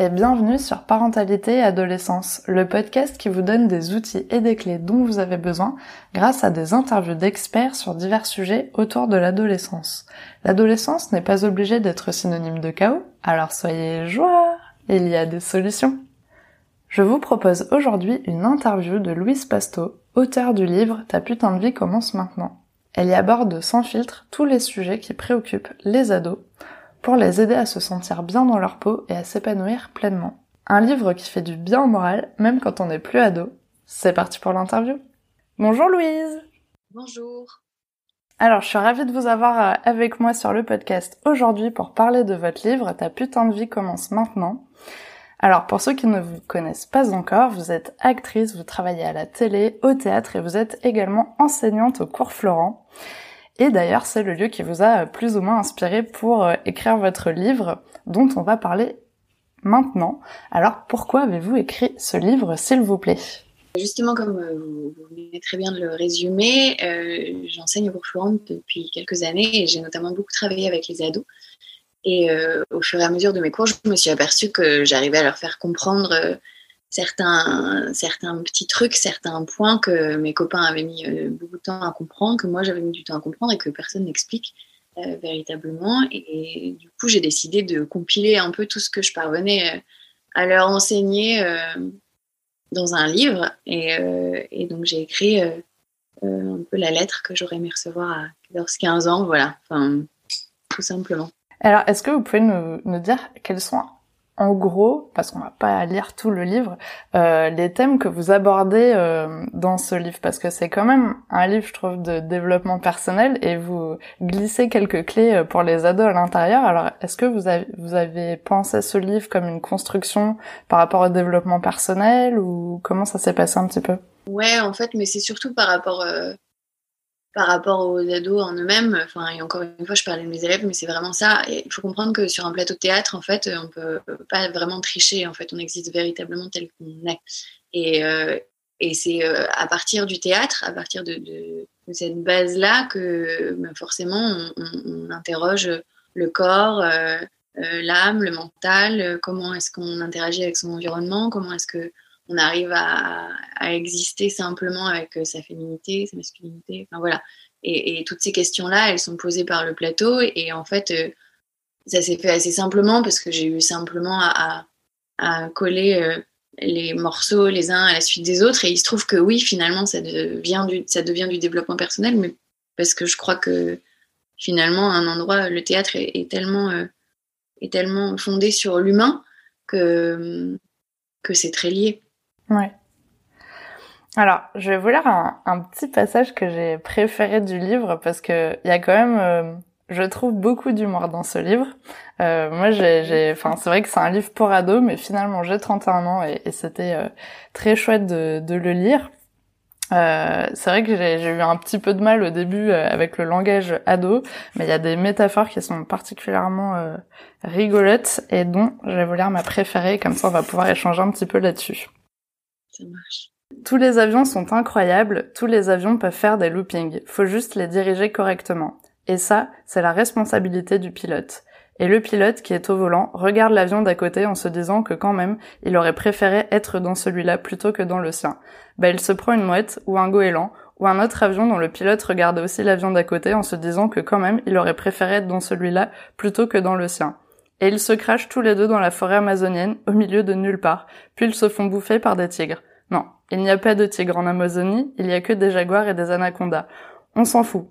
et bienvenue sur Parentalité et Adolescence, le podcast qui vous donne des outils et des clés dont vous avez besoin grâce à des interviews d'experts sur divers sujets autour de l'adolescence. L'adolescence n'est pas obligée d'être synonyme de chaos, alors soyez joie, il y a des solutions. Je vous propose aujourd'hui une interview de Louise Pasto, auteur du livre Ta putain de vie commence maintenant. Elle y aborde sans filtre tous les sujets qui préoccupent les ados pour les aider à se sentir bien dans leur peau et à s'épanouir pleinement. Un livre qui fait du bien au moral, même quand on n'est plus ado. C'est parti pour l'interview. Bonjour Louise Bonjour alors, je suis ravie de vous avoir euh, avec moi sur le podcast aujourd'hui pour parler de votre livre Ta putain de vie commence maintenant. Alors, pour ceux qui ne vous connaissent pas encore, vous êtes actrice, vous travaillez à la télé, au théâtre et vous êtes également enseignante au cours Florent. Et d'ailleurs, c'est le lieu qui vous a plus ou moins inspiré pour euh, écrire votre livre dont on va parler maintenant. Alors, pourquoi avez-vous écrit ce livre, s'il vous plaît? Justement, comme euh, vous, venez très bien de le résumer, euh, j'enseigne au cours Florent depuis quelques années et j'ai notamment beaucoup travaillé avec les ados. Et au fur et à mesure de mes cours, je me suis aperçue que j'arrivais à leur faire comprendre certains, certains petits trucs, certains points que mes copains avaient mis euh, beaucoup de temps à comprendre, que moi j'avais mis du temps à comprendre et que personne n'explique euh, véritablement. Et, du coup, j'ai décidé de compiler un peu tout ce que je parvenais euh, à leur enseigner dans un livre. Et, donc, j'ai écrit un peu la lettre que j'aurais aimé recevoir à 14-15 ans, voilà, enfin, tout simplement. Alors, est-ce que vous pouvez nous, nous dire quels sont en gros, parce qu'on va pas lire tout le livre, euh, les thèmes que vous abordez euh, dans ce livre, parce que c'est quand même un livre, je trouve, de développement personnel, et vous glissez quelques clés euh, pour les ados à l'intérieur. Alors, est-ce que vous avez, vous avez pensé ce livre comme une construction par rapport au développement personnel, ou comment ça s'est passé un petit peu? Ouais, en fait, mais c'est surtout par rapport par rapport aux ados en eux-mêmes. Enfin, et encore une fois, je parlais de mes élèves, mais c'est vraiment ça. Il faut comprendre que sur un plateau de théâtre, en fait, on peut pas vraiment tricher. En fait, on existe véritablement tel qu'on est. Et, euh, et c'est euh, à partir du théâtre, à partir de, cette base-là, que ben, forcément, on, interroge le corps, euh l'âme, le mental, comment est-ce qu'on interagit avec son environnement, comment est-ce que on arrive à, exister simplement avec euh, sa féminité, sa masculinité, enfin voilà. Et, toutes ces questions-là, elles sont posées par le plateau et en fait, euh, ça s'est fait assez simplement parce que j'ai eu simplement à, coller euh, les morceaux les uns à la suite des autres et il se trouve que oui, finalement, ça devient du, ça devient du développement personnel, mais parce que je crois que finalement, un endroit, le théâtre est, tellement, est tellement fondé sur l'humain que, que c'est très lié. Ouais. Alors, je vais vous lire un, petit passage que j'ai préféré du livre parce que il y a quand même, euh, je trouve beaucoup d'humour dans ce livre. Euh, moi, j'ai, enfin, c'est vrai que c'est un livre pour ados, mais finalement, j'ai 31 ans et, c'était euh, très chouette de, de le lire. c'est vrai que j'ai eu un petit peu de mal au début avec le langage ado, mais il y a des métaphores qui sont particulièrement rigolotes et dont je vais vous lire ma préférée, comme ça on va pouvoir échanger un petit peu là-dessus. Tous les avions sont incroyables, tous les avions peuvent faire des loopings, faut juste les diriger correctement. Et ça, c'est la responsabilité du pilote. Et le pilote qui est au volant regarde l'avion d'à côté en se disant que quand même, il aurait préféré être dans celui-là plutôt que dans le sien. Bah il se prend une mouette ou un goéland ou un autre avion dont le pilote regarde aussi l'avion d'à côté en se disant que quand même, il aurait préféré être dans celui-là plutôt que dans le sien et ils se crachent tous les deux dans la forêt amazonienne, au milieu de nulle part, puis ils se font bouffer par des tigres. Non, il n'y a pas de tigres en Amazonie, il y a que des jaguars et des anacondas. On s'en fout.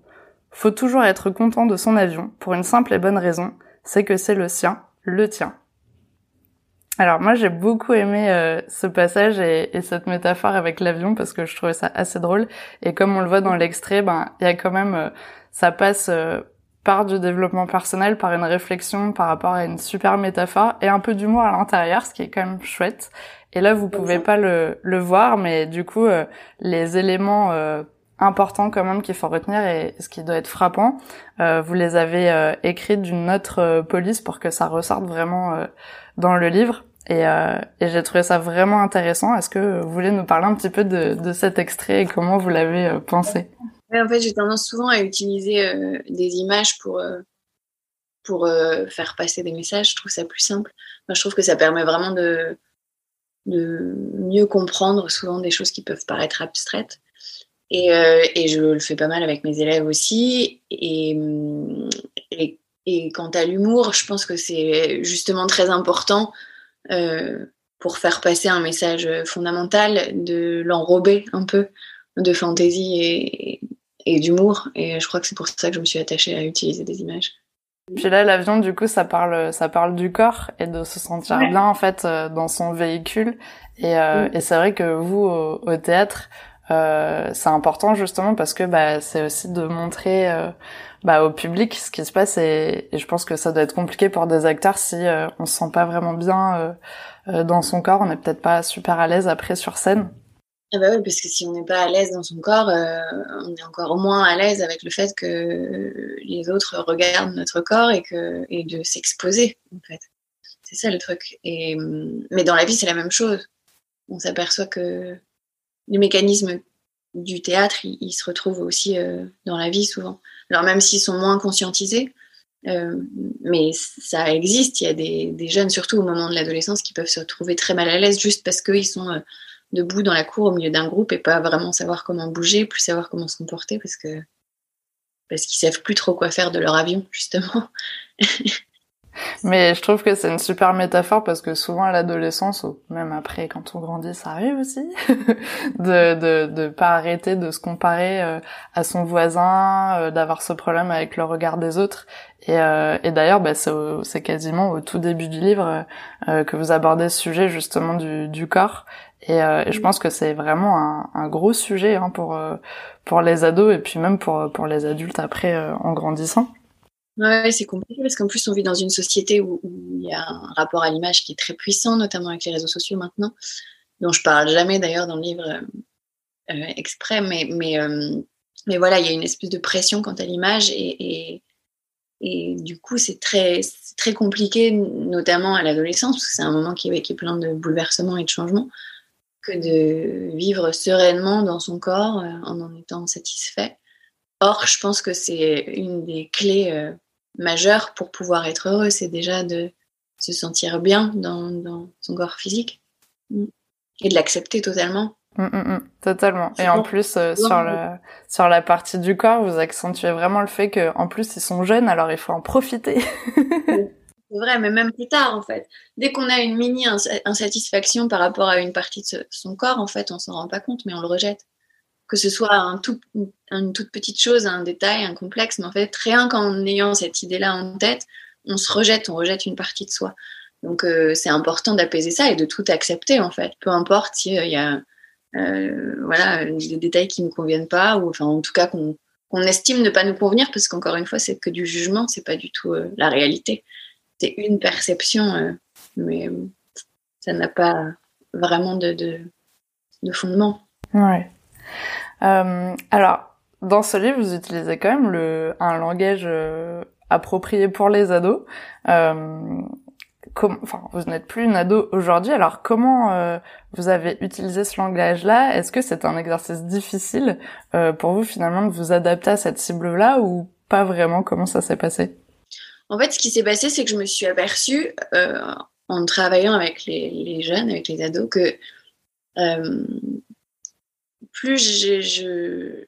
Faut toujours être content de son avion, pour une simple et bonne raison, c'est que c'est le sien, le tien. Alors moi j'ai beaucoup aimé euh, ce passage et, cette métaphore avec l'avion parce que je trouvais ça assez drôle et comme on le voit dans l'extrait, ben il y a quand même euh, ça passe euh, par du développement personnel, par une réflexion par rapport à une super métaphore et un peu d'humour à l'intérieur, ce qui est quand même chouette. Et là, vous pouvez pas le, le voir, mais du coup, euh, les éléments euh, importants quand même qu'il faut retenir et ce qui doit être frappant, euh, vous les avez écrits d'une autre police pour que ça ressorte vraiment dans le livre. Et, et j'ai trouvé ça vraiment intéressant. Est-ce que vous voulez nous parler un petit peu de, de cet extrait et comment vous l'avez pensé? En fait, j'ai tendance souvent à utiliser euh, des images pour, euh, pour euh, faire passer des messages. Je trouve ça plus simple. je trouve que ça permet vraiment de, de mieux comprendre souvent des choses qui peuvent paraître abstraites. Et, et, je le fais pas mal avec mes élèves aussi. Et, et, et quant à l'humour, je pense que c'est justement très important pour faire passer un message fondamental de l'enrober un peu de fantaisie et, et d'humour. Et je crois que c'est pour ça que je me suis attachée à utiliser des images. Puis là, l'avion, du coup, ça parle, ça parle du corps et de se sentir bien en fait euh, dans son véhicule. Et, euh, mm. et c'est vrai que vous, au, théâtre, euh, c'est important justement parce que bah, c'est aussi de montrer euh, bah, au public ce qui se passe et, et, je pense que ça doit être compliqué pour des acteurs si euh, on se sent pas vraiment bien dans son corps, on n'est peut-être pas super à l'aise après sur scène. Ah bah oui, parce que si on n'est pas à l'aise dans son corps, euh, on est encore moins à l'aise avec le fait que les autres regardent notre corps et, que, et de s'exposer, en fait. C'est ça le truc. Et, mais dans la vie, c'est la même chose. On s'aperçoit que les mécanismes du théâtre, ils, se retrouvent aussi euh, dans la vie souvent. Alors même s'ils sont moins conscientisés, euh, mais ça existe. Il y a des, des, jeunes, surtout au moment de l'adolescence, qui peuvent se retrouver très mal à l'aise juste parce qu'ils sont debout dans la cour au milieu d'un groupe et pas vraiment savoir comment bouger, plus savoir comment se comporter parce que parce qu'ils savent plus trop quoi faire de leur avion justement. Mais je trouve que c'est une super métaphore parce que souvent à l'adolescence, ou même après quand on grandit, ça arrive aussi, de, de de pas arrêter de se comparer euh, à son voisin, euh, d'avoir ce problème avec le regard des autres. Et, euh, d'ailleurs, bah, c'est quasiment au tout début du livre que vous abordez ce sujet justement du, du corps. Et, et je pense que c'est vraiment un, un, gros sujet hein, pour pour les ados et puis même pour pour les adultes après en grandissant. Ouais, c'est compliqué parce qu'en plus, on vit dans une société où, il y a un rapport à l'image qui est très puissant, notamment avec les réseaux sociaux maintenant, dont je parle jamais d'ailleurs dans le livre euh, euh, exprès, mais, euh, mais voilà, il y a une espèce de pression quant à l'image et, et, du coup, c'est très, très compliqué, notamment à l'adolescence, parce que c'est un moment qui est plein de bouleversements et de changements, que de vivre sereinement dans son corps en en étant satisfait. Or, je pense que c'est une des clés majeur pour pouvoir être heureux, c'est déjà de se sentir bien dans, son corps physique mm. et de l'accepter totalement. Mm, mm, totalement. Et en plus, euh, sur, le, sur la partie du corps, vous accentuez vraiment le fait qu'en plus, ils sont jeunes, alors il faut en profiter. c'est vrai, mais même plus tard, en fait. Dès qu'on a une mini insatisfaction par rapport à une partie de son corps, en fait, on s'en rend pas compte, mais on le rejette que ce soit une toute petite chose, un détail, un complexe, mais en fait, rien qu'en ayant cette idée-là en tête, on se rejette, on rejette une partie de soi. Donc, euh, c'est important d'apaiser ça et de tout accepter, en fait. Peu importe s'il y a euh, voilà, des détails qui ne conviennent pas, ou enfin, en tout cas, qu'on estime ne pas nous convenir, parce qu'encore une fois, c'est que du jugement, c'est pas du tout euh, la réalité. C'est une perception, mais ça n'a pas vraiment de, de, de fondement. Ouais. Euh, alors, dans ce livre, vous utilisez quand même le, un langage euh, approprié pour les ados. Euh, enfin, vous n'êtes plus une ado aujourd'hui, alors comment vous avez utilisé ce langage-là? Est-ce que c'est un exercice difficile pour vous finalement de vous adapter à cette cible-là ou pas vraiment? Comment ça s'est passé? En fait, ce qui s'est passé, c'est que je me suis aperçue en travaillant avec les, jeunes, avec les ados, que plus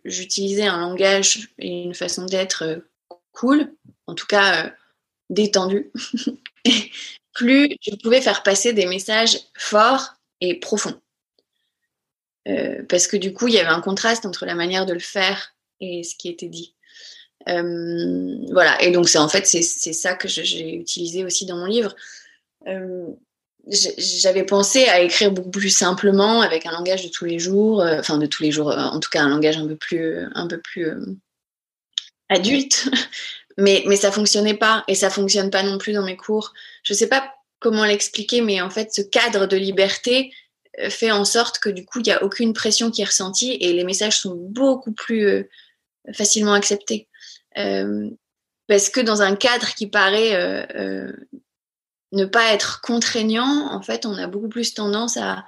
j'utilisais un langage et une façon d'être euh, cool, en tout cas euh, détendu, plus je pouvais faire passer des messages forts et profonds. Euh, parce que du coup, il y avait un contraste entre la manière de le faire et ce qui était dit. voilà, et donc c'est en fait c'est ça que j'ai utilisé aussi dans mon livre j'avais pensé à écrire beaucoup plus simplement avec un langage de tous les jours, euh, enfin de tous les jours, euh, en tout cas un langage un peu plus, un peu plus euh, adulte, mais mais ça fonctionnait pas et ça fonctionne pas non plus dans mes cours. Je sais pas comment l'expliquer, mais en fait ce cadre de liberté fait en sorte que du coup il y a aucune pression qui est ressentie et les messages sont beaucoup plus facilement acceptés. parce que dans un cadre qui paraît ne pas être contraignant, en fait, on a beaucoup plus tendance à,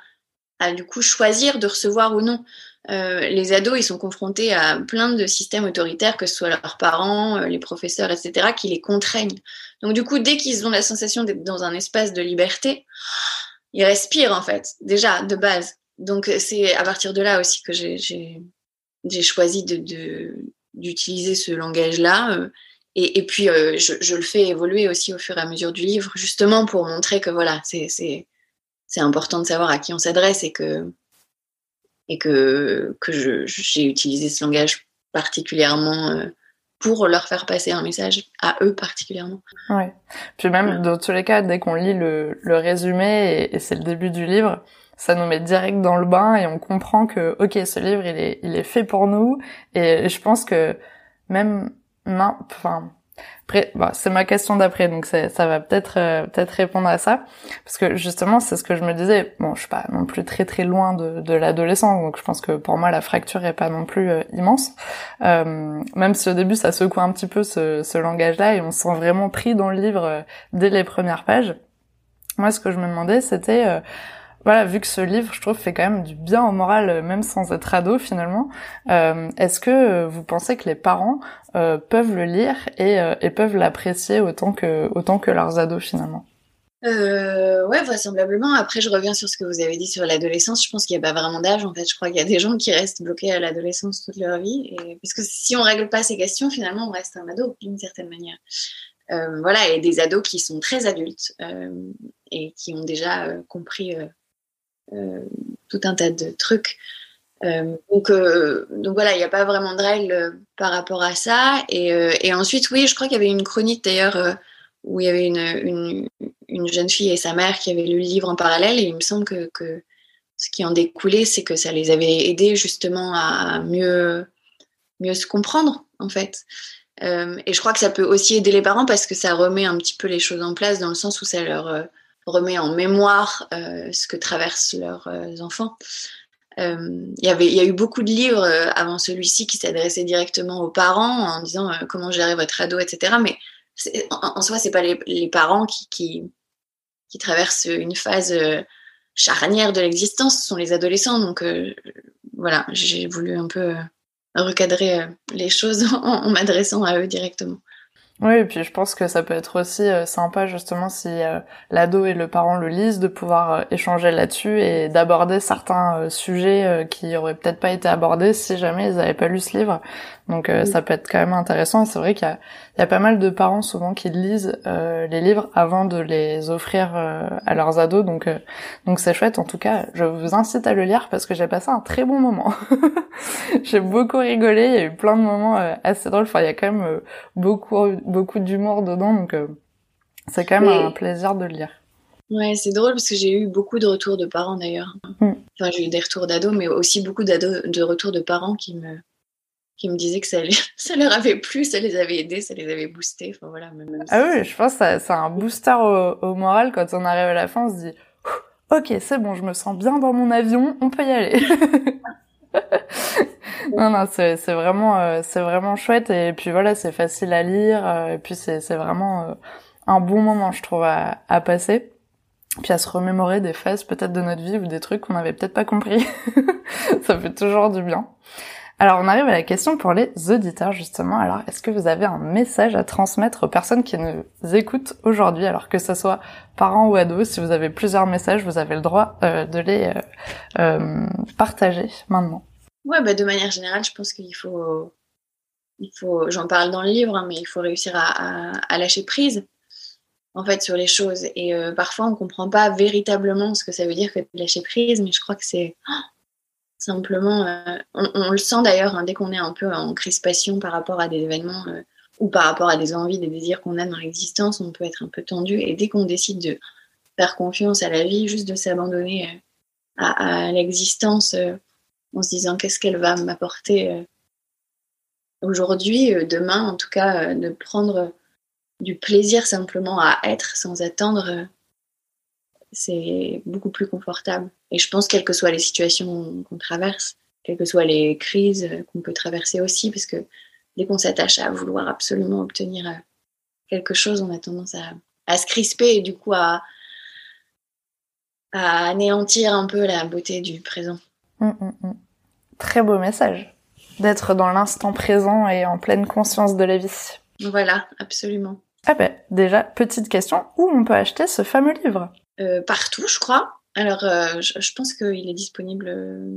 du coup choisir de recevoir ou non. les ados, ils sont confrontés à plein de systèmes autoritaires, que ce soit leurs parents, les professeurs, etc., qui les contraignent. Donc du coup, dès qu'ils ont la sensation d'être dans un espace de liberté, ils respirent en fait, déjà de base. Donc c'est à partir de là aussi que j'ai choisi d'utiliser ce langage-là. Et, et, puis, je, je, le fais évoluer aussi au fur et à mesure du livre, justement pour montrer que voilà, c'est important de savoir à qui on s'adresse et que, et que, que j'ai utilisé ce langage particulièrement pour leur faire passer un message à eux particulièrement. Ouais. Puis même, dans tous les cas, dès qu'on lit le, le résumé et, et c'est le début du livre, ça nous met direct dans le bain et on comprend que, ok, ce livre, il est, il est fait pour nous. Et je pense que même, non, enfin, après, bah, c'est ma question d'après, donc ça va peut-être euh, peut-être répondre à ça, parce que justement c'est ce que je me disais. Bon, je suis pas non plus très très loin de, de l'adolescence, donc je pense que pour moi la fracture est pas non plus euh, immense. Euh, même si au début ça secoue un petit peu ce, ce langage-là et on se sent vraiment pris dans le livre euh, dès les premières pages. Moi, ce que je me demandais, c'était voilà, vu que ce livre, je trouve, fait quand même du bien au moral, euh, même sans être ado finalement, euh, est-ce que euh, vous pensez que les parents peuvent le lire et, peuvent l'apprécier autant que, leurs ados finalement? Euh, ouais, vraisemblablement. Après, je reviens sur ce que vous avez dit sur l'adolescence. Je pense qu'il n'y a pas vraiment d'âge. En fait, je crois qu'il y a des gens qui restent bloqués à l'adolescence toute leur vie. Et... Parce que si on règle pas ces questions, finalement, on reste un ado d'une certaine manière. Voilà, et des ados qui sont très adultes et qui ont déjà compris tout un tas de trucs. Euh, donc, euh, donc voilà, il n'y a pas vraiment de règles par rapport à ça. Et, ensuite, oui, je crois qu'il y avait une chronique d'ailleurs où il y avait une, une, une, jeune fille et sa mère qui avaient lu le livre en parallèle. Et il me semble que, ce qui en découlait, c'est que ça les avait aidés justement à mieux, mieux se comprendre, en fait. Euh, et je crois que ça peut aussi aider les parents parce que ça remet un petit peu les choses en place dans le sens où ça leur remet en mémoire euh, ce que traversent leurs euh, enfants. Euh, y avait, il y a eu beaucoup de livres avant celui-ci qui s'adressaient directement aux parents en disant comment gérer votre ado, etc. Mais en, en, soi, c'est pas les, parents qui, traversent une phase charnière de l'existence, ce sont les adolescents. Donc voilà, j'ai voulu un peu recadrer les choses en m'adressant à eux directement. Oui, et puis je pense que ça peut être aussi euh, sympa justement si euh, l'ado et le parent le lisent, de pouvoir euh, échanger là-dessus et d'aborder certains sujets qui auraient peut-être pas été abordés si jamais ils n'avaient pas lu ce livre. Donc ça peut être quand même intéressant. C'est vrai qu'il y, y a, pas mal de parents souvent qui lisent les livres avant de les offrir à leurs ados. Donc donc c'est chouette. En tout cas, je vous incite à le lire parce que j'ai passé un très bon moment. j'ai beaucoup rigolé. Il y a eu plein de moments assez drôles. Enfin, il y a quand même beaucoup beaucoup d'humour dedans, donc euh, c'est quand même un plaisir de le lire. Ouais, c'est drôle parce que j'ai eu beaucoup de retours de parents d'ailleurs. Mm. Enfin, j'ai eu des retours d'ados, mais aussi beaucoup de retours de parents qui me, qui me disaient que ça, ça leur avait plu, ça les avait aidés, ça les avait boostés. Enfin, voilà, ah oui, je pense que c'est un booster au, au, moral quand on arrive à la fin, on se dit Ok, c'est bon, je me sens bien dans mon avion, on peut y aller. non, non, c'est, vraiment, euh, c'est vraiment chouette et puis voilà, c'est facile à lire euh, et puis c'est, c'est vraiment euh, un bon moment, je trouve, à, à passer. Puis à se remémorer des phases peut-être de notre vie ou des trucs qu'on n'avait peut-être pas compris. Ça fait toujours du bien. Alors on arrive à la question pour les auditeurs justement. Alors est-ce que vous avez un message à transmettre aux personnes qui nous écoutent aujourd'hui? Alors que ce soit parents ou ados, si vous avez plusieurs messages, vous avez le droit euh, de les euh, euh, partager maintenant. Ouais, bah, de manière générale, je pense qu'il faut, il faut, j'en parle dans le livre, hein, mais il faut réussir à, lâcher prise, en fait, sur les choses. Et parfois, on comprend pas véritablement ce que ça veut dire que de lâcher prise, mais je crois que c'est simplement, euh, on, le sent d'ailleurs hein, dès qu'on est un peu en crispation par rapport à des événements euh, ou par rapport à des envies, des désirs qu'on a dans l'existence, on peut être un peu tendu. Et dès qu'on décide de faire confiance à la vie, juste de s'abandonner euh, à, l'existence en se disant qu'est-ce qu'elle va m'apporter aujourd'hui, demain, en tout cas, de prendre du plaisir simplement à être sans attendre, c'est beaucoup plus confortable. Et je pense, quelles que soient les situations qu'on traverse, quelles que soient les crises qu'on peut traverser aussi, parce que dès qu'on s'attache à vouloir absolument obtenir quelque chose, on a tendance à, à se crisper et du coup à, à anéantir un peu la beauté du présent. Mmh, mmh, mmh. très beau message d'être dans l'instant présent et en pleine conscience de la vie. Voilà, absolument. Ah ben, déjà, petite question, où on peut acheter ce fameux livre? Euh, Partout, je crois. Alors, euh, je, pense qu'il est disponible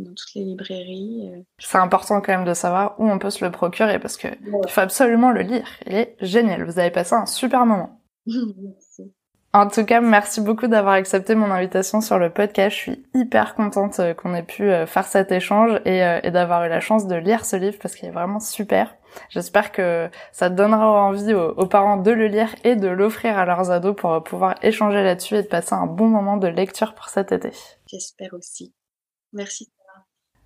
dans toutes les librairies. Euh. C'est important quand même de savoir où on peut se le procurer parce que il faut absolument le lire. Il est génial. Vous avez passé un super moment. Merci. En tout cas, merci beaucoup d'avoir accepté mon invitation sur le podcast. Je suis hyper contente euh, qu'on ait pu euh, faire cet échange euh, et, d'avoir eu la chance de lire ce livre parce qu'il est vraiment super. J'espère que ça donnera envie aux, parents de le lire et de l'offrir à leurs ados pour pouvoir échanger là-dessus et de passer un bon moment de lecture pour cet été. J'espère aussi. Merci.